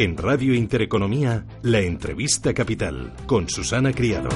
En Radio Intereconomía, la entrevista capital con Susana Criado.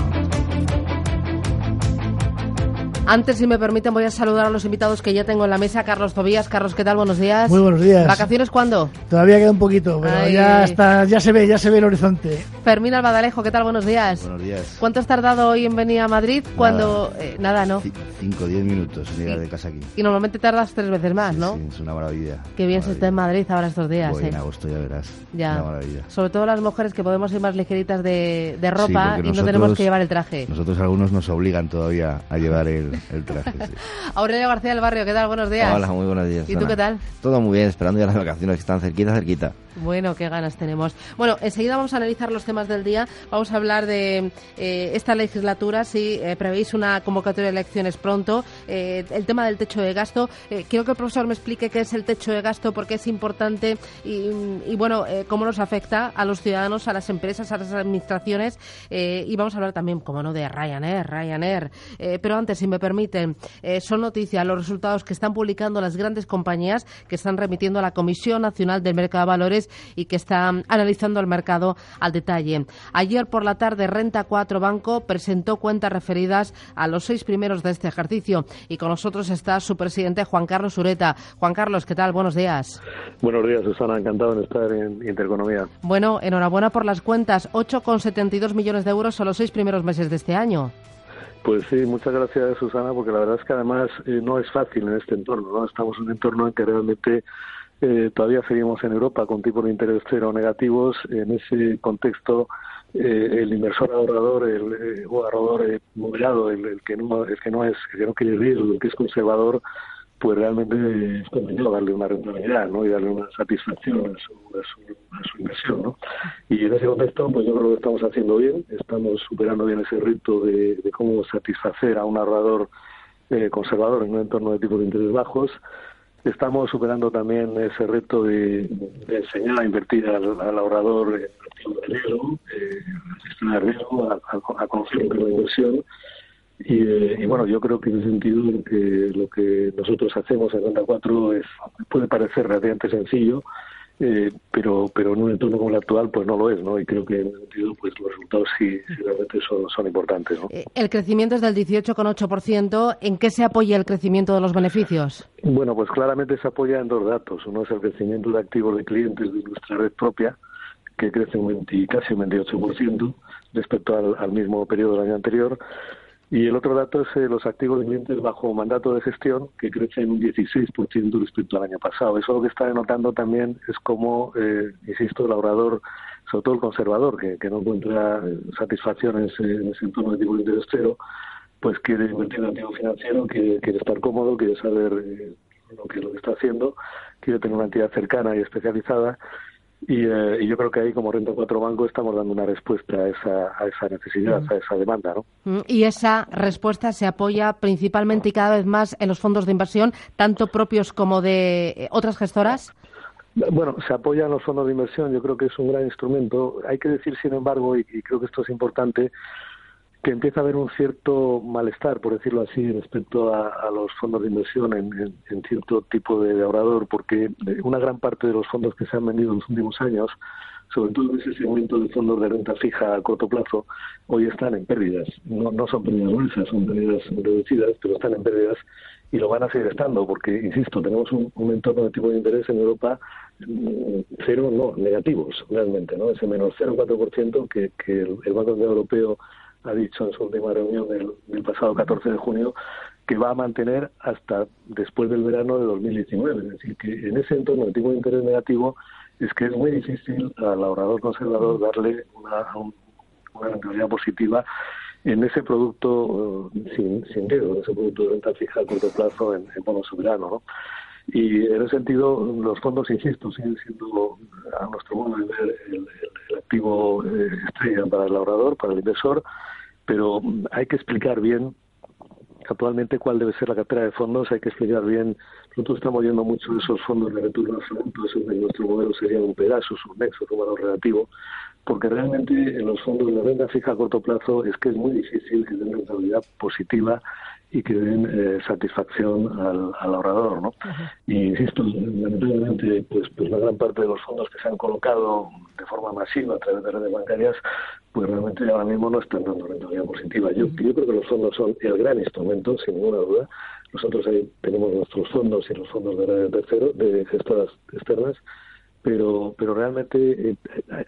Antes, si me permiten, voy a saludar a los invitados que ya tengo en la mesa. Carlos Tobías. Carlos, ¿qué tal? Buenos días. Muy buenos días. ¿Vacaciones cuándo? Todavía queda un poquito, pero ya está, ya se ve, ya se ve el horizonte. Fermín Albadalejo, ¿qué tal? Buenos días. Buenos días. ¿Cuánto has tardado hoy en venir a Madrid? Cuando eh, nada, ¿no? Cinco, diez minutos en llegar de casa aquí. Y normalmente tardas tres veces más, ¿no? Sí, es una maravilla. Qué bien se está en Madrid ahora estos días. Voy ¿eh? en agosto ya verás. Ya. Una maravilla. Sobre todo las mujeres que podemos ir más ligeritas de, de ropa Sí, y no tenemos que llevar el traje. Nosotros algunos nos obligan todavía a llevar el, el traje. sí. Aurelio García del Barrio, ¿qué tal? Buenos días. Hola, muy buenos días. ¿Y tú qué tal? Todo muy bien, esperando ya las vacaciones que están cerquita, cerquita. Bueno, qué ganas tenemos. Bueno, enseguida vamos a analizar los temas del día. Vamos a hablar de eh, esta legislatura, si eh, prevéis una convocatoria de elecciones pronto, eh, el tema del techo de gasto. Eh, quiero que el profesor me explique qué es el techo de gasto, por qué es importante y, y, bueno, cómo nos afecta a los ciudadanos, a las empresas, a las administraciones. y vamos a hablar también, como no, de Ryanair, Ryanair. Pero antes, si me permiten, son noticias los resultados que están publicando las grandes compañías que están remitiendo a la Comisión Nacional del Mercado de Valores y que están analizando el mercado al detalle. Ayer por la tarde, Renta 4 Banco presentó cuentas referidas a los seis primeros de este ejercicio y con nosotros está su presidente Juan Carlos Ureta. Juan Carlos, ¿qué tal? Buenos días. Buenos días, Susana. Encantado de estar en Intereconomía. Bueno, enhorabuena por las cuentas. 8,72 millones de euros son los seis primeros meses de este año. Pues sí, muchas gracias, Susana, porque la verdad es que además eh, no es fácil en este entorno, ¿no? Estamos en un entorno en que realmente eh, todavía seguimos en Europa con tipos de interés cero negativos. En ese contexto, eh, el inversor ahorrador, el, eh, o ahorrador eh, moderado, el, que no, el que no es, que no quiere riesgo, el que es conservador, pues realmente es complicado darle una rentabilidad ¿no? y darle una satisfacción a su, a su, a su inversión. ¿no? Y en ese contexto, pues yo creo que estamos haciendo bien, estamos superando bien ese reto de, de cómo satisfacer a un ahorrador eh, conservador en un entorno de tipos de interés bajos. Estamos superando también ese reto de, enseñar a invertir al, al ahorrador en activos de riesgo, eh, a gestionar riesgo, la inversión. Y, eh, y, bueno, yo creo que en ese sentido lo que, lo que nosotros hacemos en Renta 4 es, puede parecer relativamente sencillo, eh, pero pero en un entorno como el actual pues no lo es, ¿no? Y creo que en ese sentido pues los resultados sí, sí realmente son, son importantes, ¿no? Eh, El crecimiento es del 18,8%. ¿En qué se apoya el crecimiento de los beneficios? Bueno, pues claramente se apoya en dos datos. Uno es el crecimiento de activos de clientes de nuestra red propia, que crece un 20, casi un 28% respecto al, al mismo periodo del año anterior. Y el otro dato es eh, los activos de clientes bajo mandato de gestión, que crecen un 16% respecto al año pasado. Eso lo que está denotando también es como, eh, insisto, el ahorrador, sobre todo el conservador, que, que no encuentra eh, satisfacción en ese, en ese entorno de tipo de interés cero, pues quiere invertir en activo financiero, quiere, quiere estar cómodo, quiere saber eh, lo, que, lo que está haciendo, quiere tener una entidad cercana y especializada. Y, eh, y, yo creo que ahí, como Renta 4 Banco, estamos dando una respuesta a esa, a esa necesidad, mm. a esa demanda. ¿no? Y esa respuesta se apoya principalmente y cada vez más en los fondos de inversión, tanto propios como de otras gestoras. Bueno, se apoya en los fondos de inversión, yo creo que es un gran instrumento. Hay que decir, sin embargo, y, y creo que esto es importante, que empieza a haber un cierto malestar, por decirlo así, respecto a, los fondos de inversión en, cierto tipo de ahorrador, porque una gran parte de los fondos que se han vendido en los últimos años, sobre todo en ese segmento de fondos de renta fija a corto plazo, hoy están en pérdidas. No, son pérdidas gruesas, son pérdidas reducidas, pero están en pérdidas y lo van a seguir estando, porque, insisto, tenemos un, un entorno de tipo de interés en Europa mm, cero, no, negativos, realmente, ¿no? Ese menos 0,4% que, que el Banco Central Europeo ha dicho en su última reunión del, pasado 14 de junio que va a mantener hasta después del verano de 2019. Es decir, que en ese entorno de tipo de interés negativo es que es muy difícil al ahorrador conservador darle una, una rentabilidad positiva en ese producto uh, sin, sin riesgo, en ese producto de renta fija a corto plazo en, en bono soberano. ¿no? Y en ese sentido, los fondos, insisto, siguen siendo, a nuestro modo de ver, el, el, activo eh, estrella para el ahorrador, para el inversor, pero hay que explicar bien actualmente cuál debe ser la cartera de fondos, hay que explicar bien Nosotros estamos viendo mucho de esos fondos de retorno absoluto, eso en nuestro modelo sería un Pegasus, un Nexus, un valor relativo, porque realmente en los fondos de renta fija a corto plazo es que es muy difícil que den rentabilidad positiva y que den eh, satisfacción al, ahorrador, ¿no? Y insisto, lamentablemente, pues, pues la gran parte de los fondos que se han colocado de forma masiva a través de redes bancarias, pues realmente ahora mismo no están dando rentabilidad positiva. Yo, yo creo que los fondos son el gran instrumento, sin ninguna duda. Nosotros ahí tenemos nuestros fondos y los fondos de redes de, de gestoras externas, pero pero realmente eh,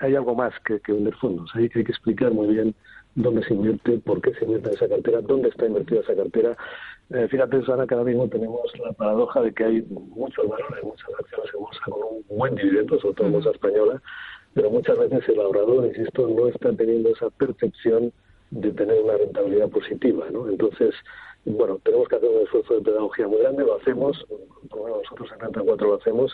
hay algo más que, que vender fondos. Hay, hay que explicar muy bien dónde se invierte, por qué se invierte en esa cartera, dónde está invertida esa cartera. Eh, fíjate, Susana, que ahora mismo tenemos la paradoja de que hay muchos valores, muchas acciones en bolsa con un buen dividendo, sobre todo en bolsa española, pero muchas veces el ahorrador, insisto, no está teniendo esa percepción de tener una rentabilidad positiva, ¿no? Entonces, bueno, tenemos que hacer un esfuerzo de pedagogía muy grande, lo hacemos, nosotros en Renta 4 lo hacemos,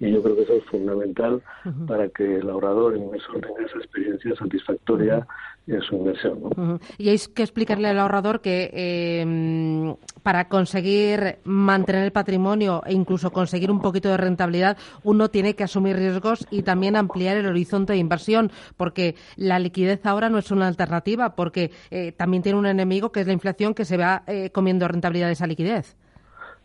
y yo creo que eso es fundamental para que el ahorrador, el inversor, tenga esa experiencia satisfactoria en su inversión. ¿no? Y hay que explicarle al ahorrador que eh, para conseguir mantener el patrimonio e incluso conseguir un poquito de rentabilidad, uno tiene que asumir riesgos y también ampliar el horizonte de inversión, porque la liquidez ahora no es una alternativa, porque eh, también tiene un enemigo que es la inflación que se va eh, comiendo rentabilidad de esa liquidez.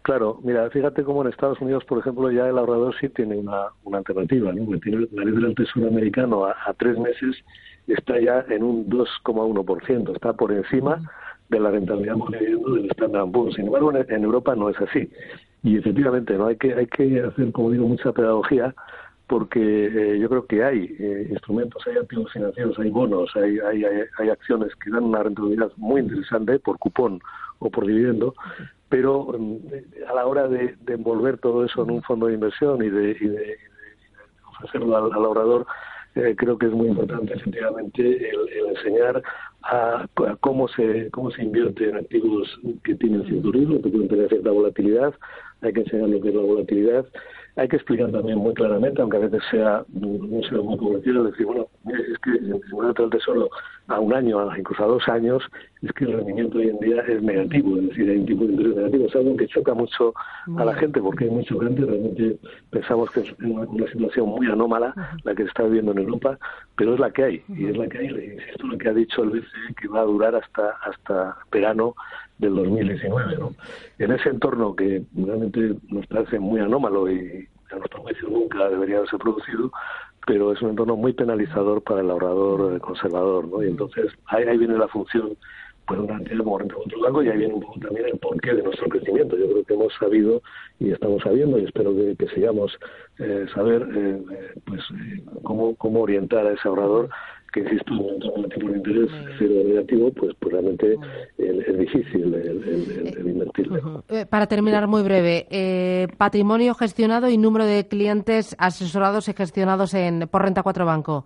Claro, mira, fíjate cómo en Estados Unidos, por ejemplo, ya el ahorrador sí tiene una, una alternativa, ¿no? tiene la ley del Tesoro americano a, tres meses está ya en un 2,1%, está por encima de la rentabilidad viviendo del Standard Poor's. Sin embargo, en, Europa no es así. Y efectivamente, no hay que hay que hacer, como digo, mucha pedagogía porque eh, yo creo que hay eh, instrumentos, hay activos financieros, hay bonos, hay, hay, hay, acciones que dan una rentabilidad muy interesante por cupón o por dividendo, pero mm, a la hora de, envolver todo eso en un fondo de inversión y de, ofrecerlo al, ahorrador, eh, creo que es muy importante efectivamente el, enseñar a, cómo se cómo se invierte en activos que tienen cierto riesgo, que pueden tener cierta volatilidad, hay que enseñar lo que es la volatilidad hay que explicar también muy claramente, aunque a veces sea, no sea muy comercial, decir, bueno, es que en un del Tesoro a un año, incluso a dos años, es que el rendimiento hoy en día es negativo, es decir, hay un tipo de interés negativo. Es algo que choca mucho a la gente, porque hay mucha gente, realmente pensamos que es una situación muy anómala la que se está viviendo en Europa, pero es la que hay, y es la que hay, insisto, lo que ha dicho el BCE, que va a durar hasta, hasta verano del 2019. ¿no? En ese entorno que realmente nos parece muy anómalo y a nuestro juicio nunca debería haberse producido, pero es un entorno muy penalizador para el ahorrador conservador. ¿no? Y entonces ahí, ahí viene la función pues una entidad como Renta Control Banco y ahí viene un poco también el porqué de nuestro crecimiento. Yo creo que hemos sabido y estamos sabiendo y espero que, sigamos eh, saber eh, eh, pues cómo, cómo orientar a ese ahorrador que insisto, un tipo de interés cero negativo, pues, pues realmente es, difícil el, invertirle. Eh, para terminar, muy breve, eh, patrimonio gestionado y número de clientes asesorados y gestionados en, por Renta 4 Banco.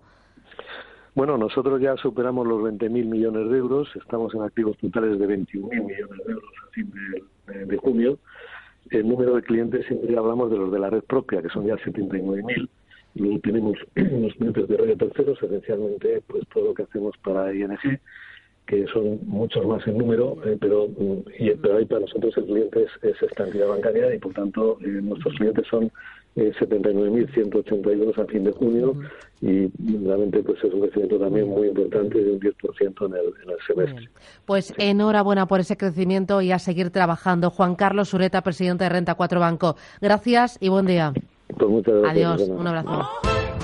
Bueno, nosotros ya superamos los 20.000 millones de euros, estamos en activos totales de 21.000 millones de euros a fin de, de junio. El número de clientes siempre hablamos de los de la red propia, que son ya 79.000 Luego tenemos los clientes de radio terceros, esencialmente pues todo lo que hacemos para ING, que son muchos más en número, eh, pero, mm, y, pero ahí para nosotros el cliente es, esta entidad bancaria y por tanto eh, nuestros clientes son eh, 79.182 a fin de junio y realmente pues es un crecimiento también muy importante de un 10% en el, en el semestre. Pues enhorabuena por ese crecimiento y a seguir trabajando. Juan Carlos Sureta, presidente de Renta 4 Banco. Gracias y buen día. Pues muchas gracias. Adiós, un abrazo.